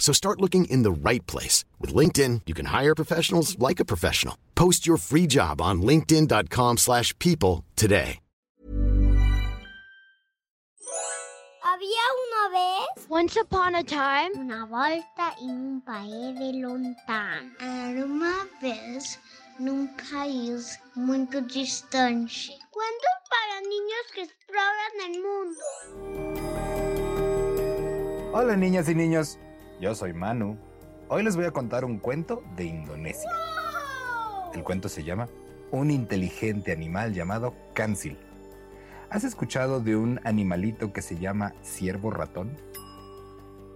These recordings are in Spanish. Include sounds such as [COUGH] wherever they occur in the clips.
So start looking in the right place. With LinkedIn, you can hire professionals like a professional. Post your free job on linkedin.com slash people today. Había una vez Once upon a time, una volta en un país de lontano. Era uma vez num país muito distante. Cuentos para niños que exploran el mundo. Hola niñas y niños, yo soy Manu. Hoy les voy a contar un cuento de Indonesia. El cuento se llama Un inteligente animal llamado Kansil. ¿Has escuchado de un animalito que se llama ciervo ratón?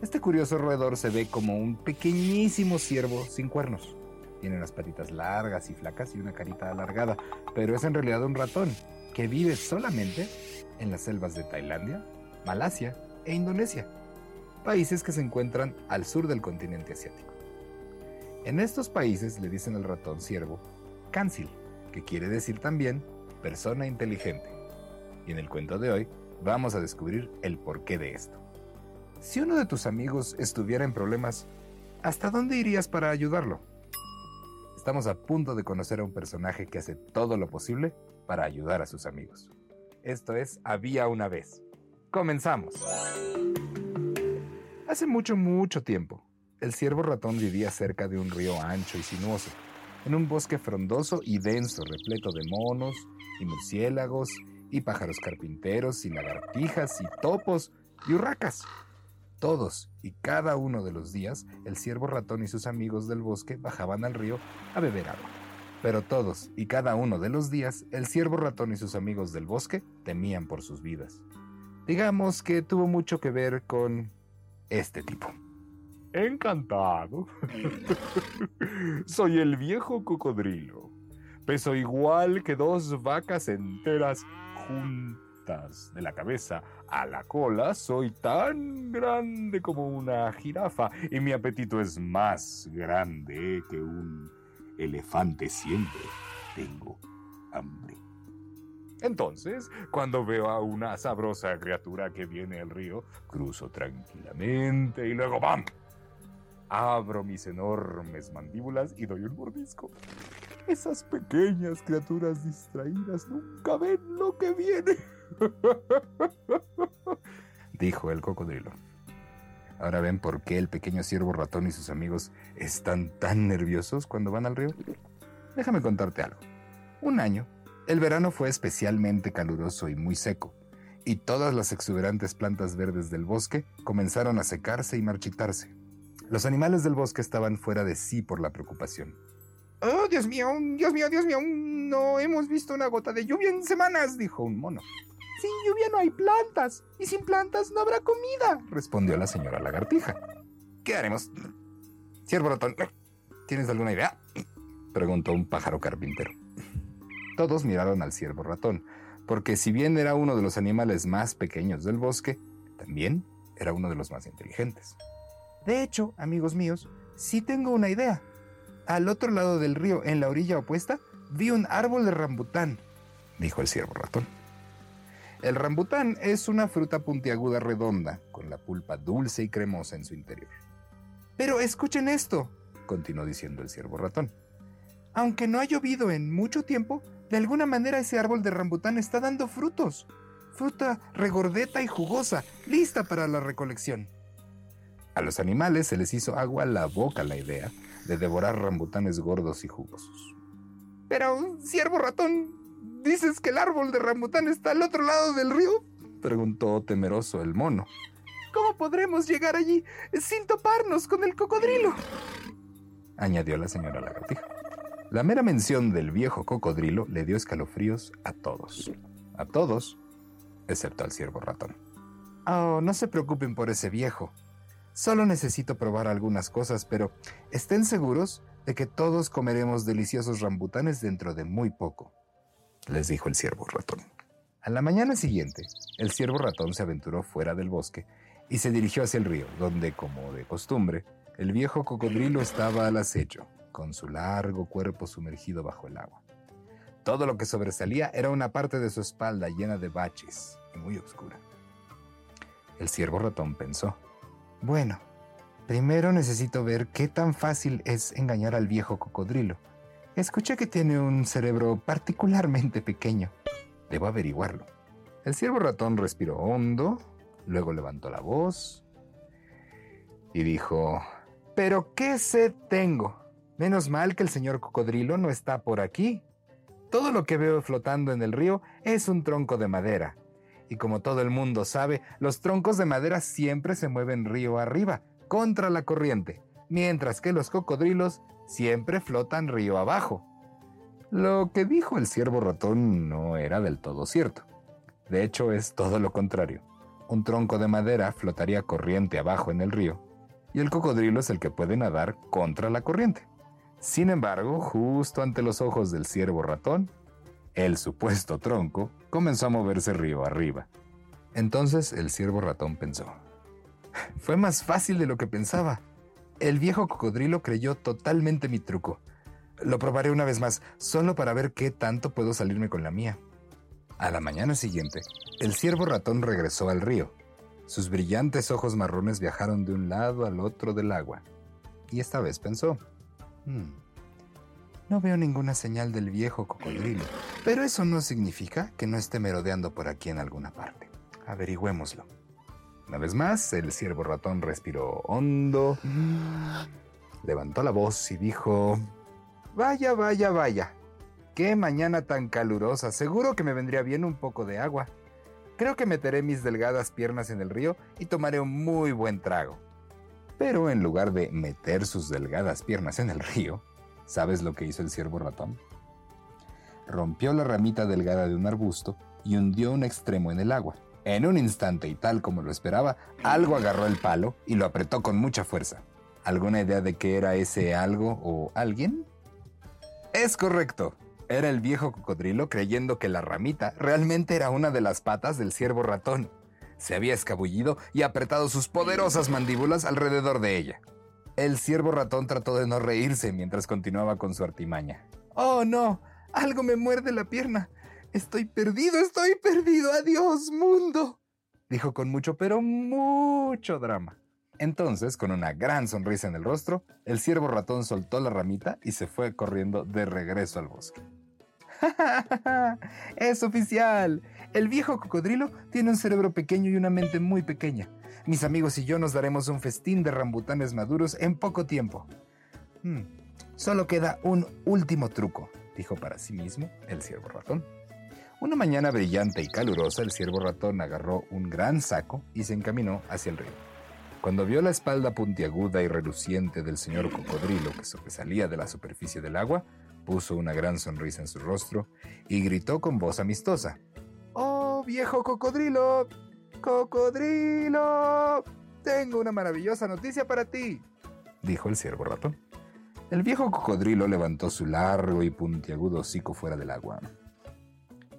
Este curioso roedor se ve como un pequeñísimo ciervo sin cuernos. Tiene las patitas largas y flacas y una carita alargada, pero es en realidad un ratón que vive solamente en las selvas de Tailandia, Malasia e Indonesia, países que se encuentran al sur del continente asiático. En estos países le dicen al ratón ciervo Kansil, que quiere decir también persona inteligente. Y en el cuento de hoy vamos a descubrir el porqué de esto. Si uno de tus amigos estuviera en problemas, ¿hasta dónde irías para ayudarlo? Estamos a punto de conocer a un personaje que hace todo lo posible para ayudar a sus amigos. Esto es Había una vez. Comenzamos. Hace mucho, mucho tiempo, el ciervo ratón vivía cerca de un río ancho y sinuoso, en un bosque frondoso y denso, repleto de monos y murciélagos y pájaros carpinteros y lagartijas y topos y urracas. Todos y cada uno de los días, el ciervo ratón y sus amigos del bosque bajaban al río a beber agua. Pero todos y cada uno de los días, el ciervo ratón y sus amigos del bosque temían por sus vidas. Digamos que tuvo mucho que ver con este tipo. Encantado. [LAUGHS] Soy el viejo cocodrilo. Peso igual que dos vacas enteras juntas. De la cabeza a la cola soy tan grande como una jirafa y mi apetito es más grande que un elefante siempre. Tengo hambre. Entonces, cuando veo a una sabrosa criatura que viene al río, cruzo tranquilamente y luego ¡bam! Abro mis enormes mandíbulas y doy un mordisco. Esas pequeñas criaturas distraídas nunca ven lo que viene. [LAUGHS] Dijo el cocodrilo. Ahora ven por qué el pequeño ciervo ratón y sus amigos están tan nerviosos cuando van al río. Déjame contarte algo. Un año, el verano fue especialmente caluroso y muy seco, y todas las exuberantes plantas verdes del bosque comenzaron a secarse y marchitarse. Los animales del bosque estaban fuera de sí por la preocupación. Oh, Dios mío, Dios mío, Dios mío, no hemos visto una gota de lluvia en semanas, dijo un mono. Sin lluvia no hay plantas, y sin plantas no habrá comida, respondió la señora lagartija. ¿Qué haremos? Ciervo ratón, ¿tienes alguna idea? preguntó un pájaro carpintero. Todos miraron al ciervo ratón, porque si bien era uno de los animales más pequeños del bosque, también era uno de los más inteligentes. De hecho, amigos míos, sí tengo una idea. Al otro lado del río, en la orilla opuesta, vi un árbol de rambután, dijo el ciervo ratón. El rambután es una fruta puntiaguda redonda, con la pulpa dulce y cremosa en su interior. Pero escuchen esto, continuó diciendo el ciervo ratón. Aunque no ha llovido en mucho tiempo, de alguna manera ese árbol de rambután está dando frutos. Fruta regordeta y jugosa, lista para la recolección. A los animales se les hizo agua a la boca la idea de devorar rambutanes gordos y jugosos. Pero, ciervo ratón, ¿dices que el árbol de rambután está al otro lado del río? preguntó temeroso el mono. ¿Cómo podremos llegar allí sin toparnos con el cocodrilo? añadió la señora lagartija. La mera mención del viejo cocodrilo le dio escalofríos a todos. A todos, excepto al ciervo ratón. Oh, no se preocupen por ese viejo. Solo necesito probar algunas cosas, pero estén seguros de que todos comeremos deliciosos rambutanes dentro de muy poco, les dijo el ciervo ratón. A la mañana siguiente, el ciervo ratón se aventuró fuera del bosque y se dirigió hacia el río, donde, como de costumbre, el viejo cocodrilo estaba al acecho, con su largo cuerpo sumergido bajo el agua. Todo lo que sobresalía era una parte de su espalda llena de baches y muy oscura. El ciervo ratón pensó, bueno, primero necesito ver qué tan fácil es engañar al viejo cocodrilo. Escuché que tiene un cerebro particularmente pequeño. Debo averiguarlo. El ciervo ratón respiró hondo, luego levantó la voz y dijo, ¿pero qué sed tengo? Menos mal que el señor cocodrilo no está por aquí. Todo lo que veo flotando en el río es un tronco de madera. Y como todo el mundo sabe, los troncos de madera siempre se mueven río arriba, contra la corriente, mientras que los cocodrilos siempre flotan río abajo. Lo que dijo el ciervo ratón no era del todo cierto. De hecho, es todo lo contrario. Un tronco de madera flotaría corriente abajo en el río, y el cocodrilo es el que puede nadar contra la corriente. Sin embargo, justo ante los ojos del ciervo ratón, el supuesto tronco comenzó a moverse río arriba. Entonces el ciervo ratón pensó, [LAUGHS] fue más fácil de lo que pensaba. El viejo cocodrilo creyó totalmente mi truco. Lo probaré una vez más, solo para ver qué tanto puedo salirme con la mía. A la mañana siguiente, el ciervo ratón regresó al río. Sus brillantes ojos marrones viajaron de un lado al otro del agua. Y esta vez pensó, hmm, no veo ninguna señal del viejo cocodrilo, pero eso no significa que no esté merodeando por aquí en alguna parte. Averigüémoslo. Una vez más, el ciervo ratón respiró hondo, levantó la voz y dijo, Vaya, vaya, vaya. Qué mañana tan calurosa. Seguro que me vendría bien un poco de agua. Creo que meteré mis delgadas piernas en el río y tomaré un muy buen trago. Pero en lugar de meter sus delgadas piernas en el río, ¿Sabes lo que hizo el ciervo ratón? Rompió la ramita delgada de un arbusto y hundió un extremo en el agua. En un instante y tal como lo esperaba, algo agarró el palo y lo apretó con mucha fuerza. ¿Alguna idea de qué era ese algo o alguien? Es correcto. Era el viejo cocodrilo creyendo que la ramita realmente era una de las patas del ciervo ratón. Se había escabullido y apretado sus poderosas mandíbulas alrededor de ella. El ciervo ratón trató de no reírse mientras continuaba con su artimaña. ¡Oh, no! Algo me muerde la pierna. Estoy perdido, estoy perdido. Adiós, mundo. Dijo con mucho, pero mucho drama. Entonces, con una gran sonrisa en el rostro, el ciervo ratón soltó la ramita y se fue corriendo de regreso al bosque. [LAUGHS] ¡Es oficial! El viejo cocodrilo tiene un cerebro pequeño y una mente muy pequeña. Mis amigos y yo nos daremos un festín de rambutanes maduros en poco tiempo. Hmm, solo queda un último truco, dijo para sí mismo el ciervo ratón. Una mañana brillante y calurosa, el ciervo ratón agarró un gran saco y se encaminó hacia el río. Cuando vio la espalda puntiaguda y reluciente del señor cocodrilo que sobresalía de la superficie del agua, puso una gran sonrisa en su rostro y gritó con voz amistosa. ¡Oh, viejo cocodrilo! ¡Cocodrilo! Tengo una maravillosa noticia para ti, dijo el ciervo ratón. El viejo cocodrilo levantó su largo y puntiagudo hocico fuera del agua.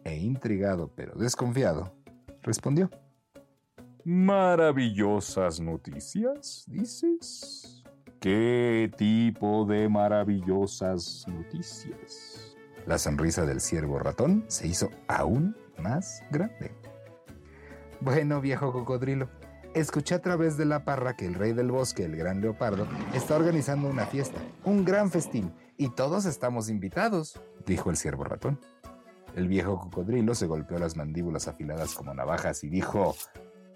E intrigado pero desconfiado, respondió. ¿Maravillosas noticias, dices? ¿Qué tipo de maravillosas noticias? La sonrisa del ciervo ratón se hizo aún más grande. Bueno, viejo cocodrilo, escuché a través de la parra que el rey del bosque, el gran leopardo, está organizando una fiesta, un gran festín, y todos estamos invitados, dijo el ciervo ratón. El viejo cocodrilo se golpeó las mandíbulas afiladas como navajas y dijo,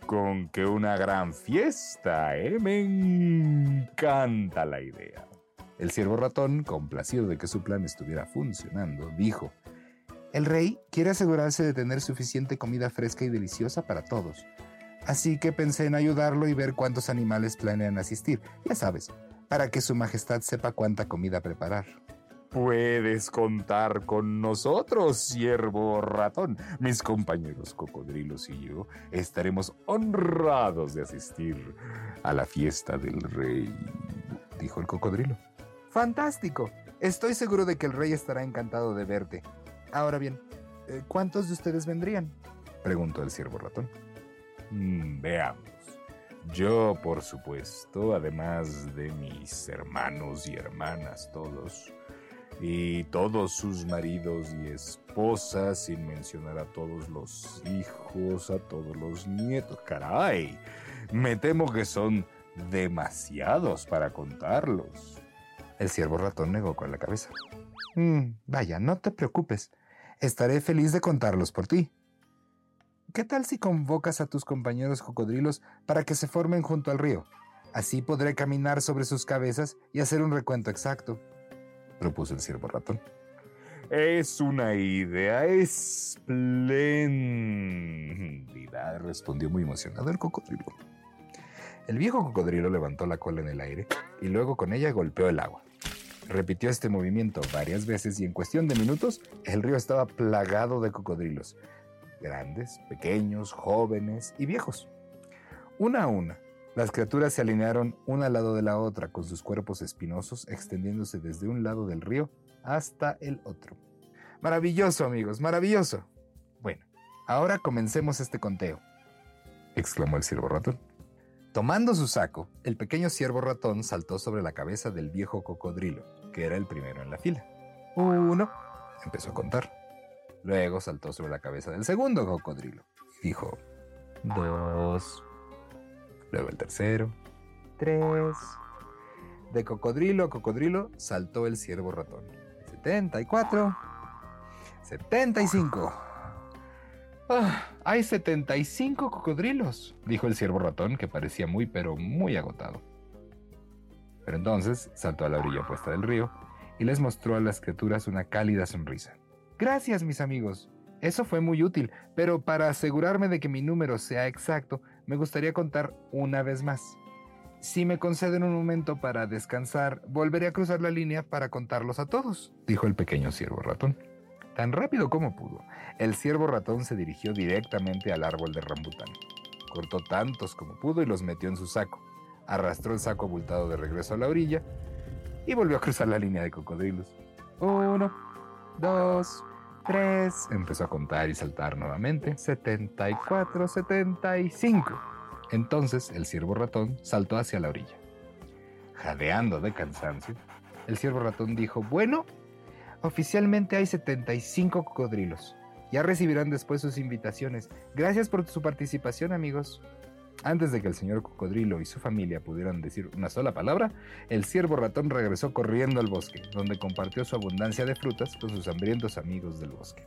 con que una gran fiesta, ¿eh? Me encanta la idea. El ciervo ratón, complacido de que su plan estuviera funcionando, dijo, el rey quiere asegurarse de tener suficiente comida fresca y deliciosa para todos. Así que pensé en ayudarlo y ver cuántos animales planean asistir, ya sabes, para que su majestad sepa cuánta comida preparar. Puedes contar con nosotros, siervo ratón. Mis compañeros cocodrilos y yo estaremos honrados de asistir a la fiesta del rey, dijo el cocodrilo. Fantástico. Estoy seguro de que el rey estará encantado de verte. Ahora bien, eh, ¿cuántos de ustedes vendrían? preguntó el siervo ratón. Mm, veamos. Yo, por supuesto, además de mis hermanos y hermanas todos, y todos sus maridos y esposas, sin mencionar a todos los hijos, a todos los nietos. Caray, me temo que son demasiados para contarlos. El ciervo ratón negó con la cabeza. Mm, vaya, no te preocupes. Estaré feliz de contarlos por ti. ¿Qué tal si convocas a tus compañeros cocodrilos para que se formen junto al río? Así podré caminar sobre sus cabezas y hacer un recuento exacto propuso el ciervo ratón. Es una idea espléndida, respondió muy emocionado el cocodrilo. El viejo cocodrilo levantó la cola en el aire y luego con ella golpeó el agua. Repitió este movimiento varias veces y en cuestión de minutos el río estaba plagado de cocodrilos, grandes, pequeños, jóvenes y viejos. Una a una, las criaturas se alinearon una al lado de la otra con sus cuerpos espinosos extendiéndose desde un lado del río hasta el otro. Maravilloso, amigos, maravilloso. Bueno, ahora comencemos este conteo, exclamó el ciervo ratón. Tomando su saco, el pequeño ciervo ratón saltó sobre la cabeza del viejo cocodrilo, que era el primero en la fila. Uno, empezó a contar. Luego saltó sobre la cabeza del segundo cocodrilo. Dijo, dos, luego el tercero, tres. De cocodrilo a cocodrilo saltó el ciervo ratón. 74, 75. Ah, hay 75 cocodrilos, dijo el ciervo ratón, que parecía muy pero muy agotado. Pero entonces saltó a la orilla opuesta del río y les mostró a las criaturas una cálida sonrisa. Gracias, mis amigos. Eso fue muy útil, pero para asegurarme de que mi número sea exacto, me gustaría contar una vez más. Si me conceden un momento para descansar, volveré a cruzar la línea para contarlos a todos, dijo el pequeño ciervo ratón. Tan rápido como pudo, el ciervo ratón se dirigió directamente al árbol de rambután. Cortó tantos como pudo y los metió en su saco. Arrastró el saco abultado de regreso a la orilla y volvió a cruzar la línea de cocodrilos. Uno, dos, Tres. Empezó a contar y saltar nuevamente. 74, 75. Entonces el ciervo ratón saltó hacia la orilla. Jadeando de cansancio, el ciervo ratón dijo, bueno, oficialmente hay 75 cocodrilos. Ya recibirán después sus invitaciones. Gracias por su participación, amigos. Antes de que el señor cocodrilo y su familia pudieran decir una sola palabra, el ciervo ratón regresó corriendo al bosque, donde compartió su abundancia de frutas con sus hambrientos amigos del bosque.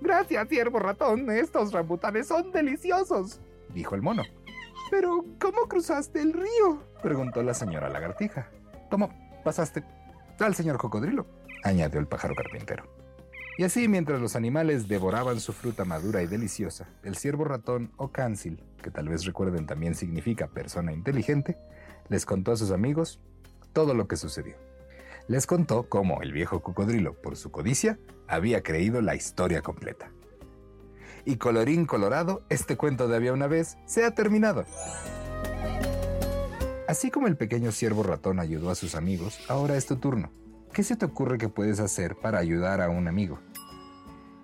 Gracias, ciervo ratón, estos rambutanes son deliciosos, dijo el mono. Pero, ¿cómo cruzaste el río? preguntó la señora lagartija. ¿Cómo pasaste al señor cocodrilo? añadió el pájaro carpintero. Y así, mientras los animales devoraban su fruta madura y deliciosa, el ciervo ratón o cánsil, que tal vez recuerden también significa persona inteligente, les contó a sus amigos todo lo que sucedió. Les contó cómo el viejo cocodrilo, por su codicia, había creído la historia completa. Y colorín colorado, este cuento de había una vez se ha terminado. Así como el pequeño ciervo ratón ayudó a sus amigos, ahora es tu turno. ¿Qué se te ocurre que puedes hacer para ayudar a un amigo?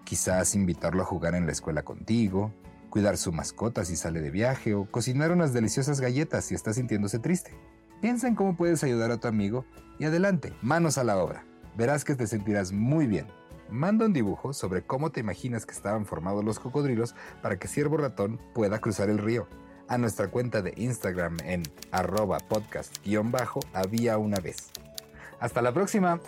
Quizás invitarlo a jugar en la escuela contigo, cuidar su mascota si sale de viaje o cocinar unas deliciosas galletas si está sintiéndose triste. Piensa en cómo puedes ayudar a tu amigo y adelante, manos a la obra. Verás que te sentirás muy bien. Manda un dibujo sobre cómo te imaginas que estaban formados los cocodrilos para que Ciervo Ratón pueda cruzar el río. A nuestra cuenta de Instagram en arroba podcast-había una vez. Hasta la próxima.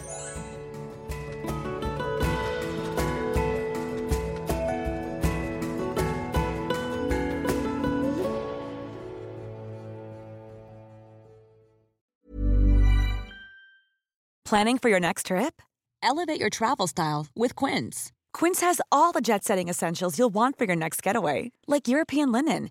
Planning for your next trip? Elevate your travel style with Quince. Quince has all the jet setting essentials you'll want for your next getaway, like European linen,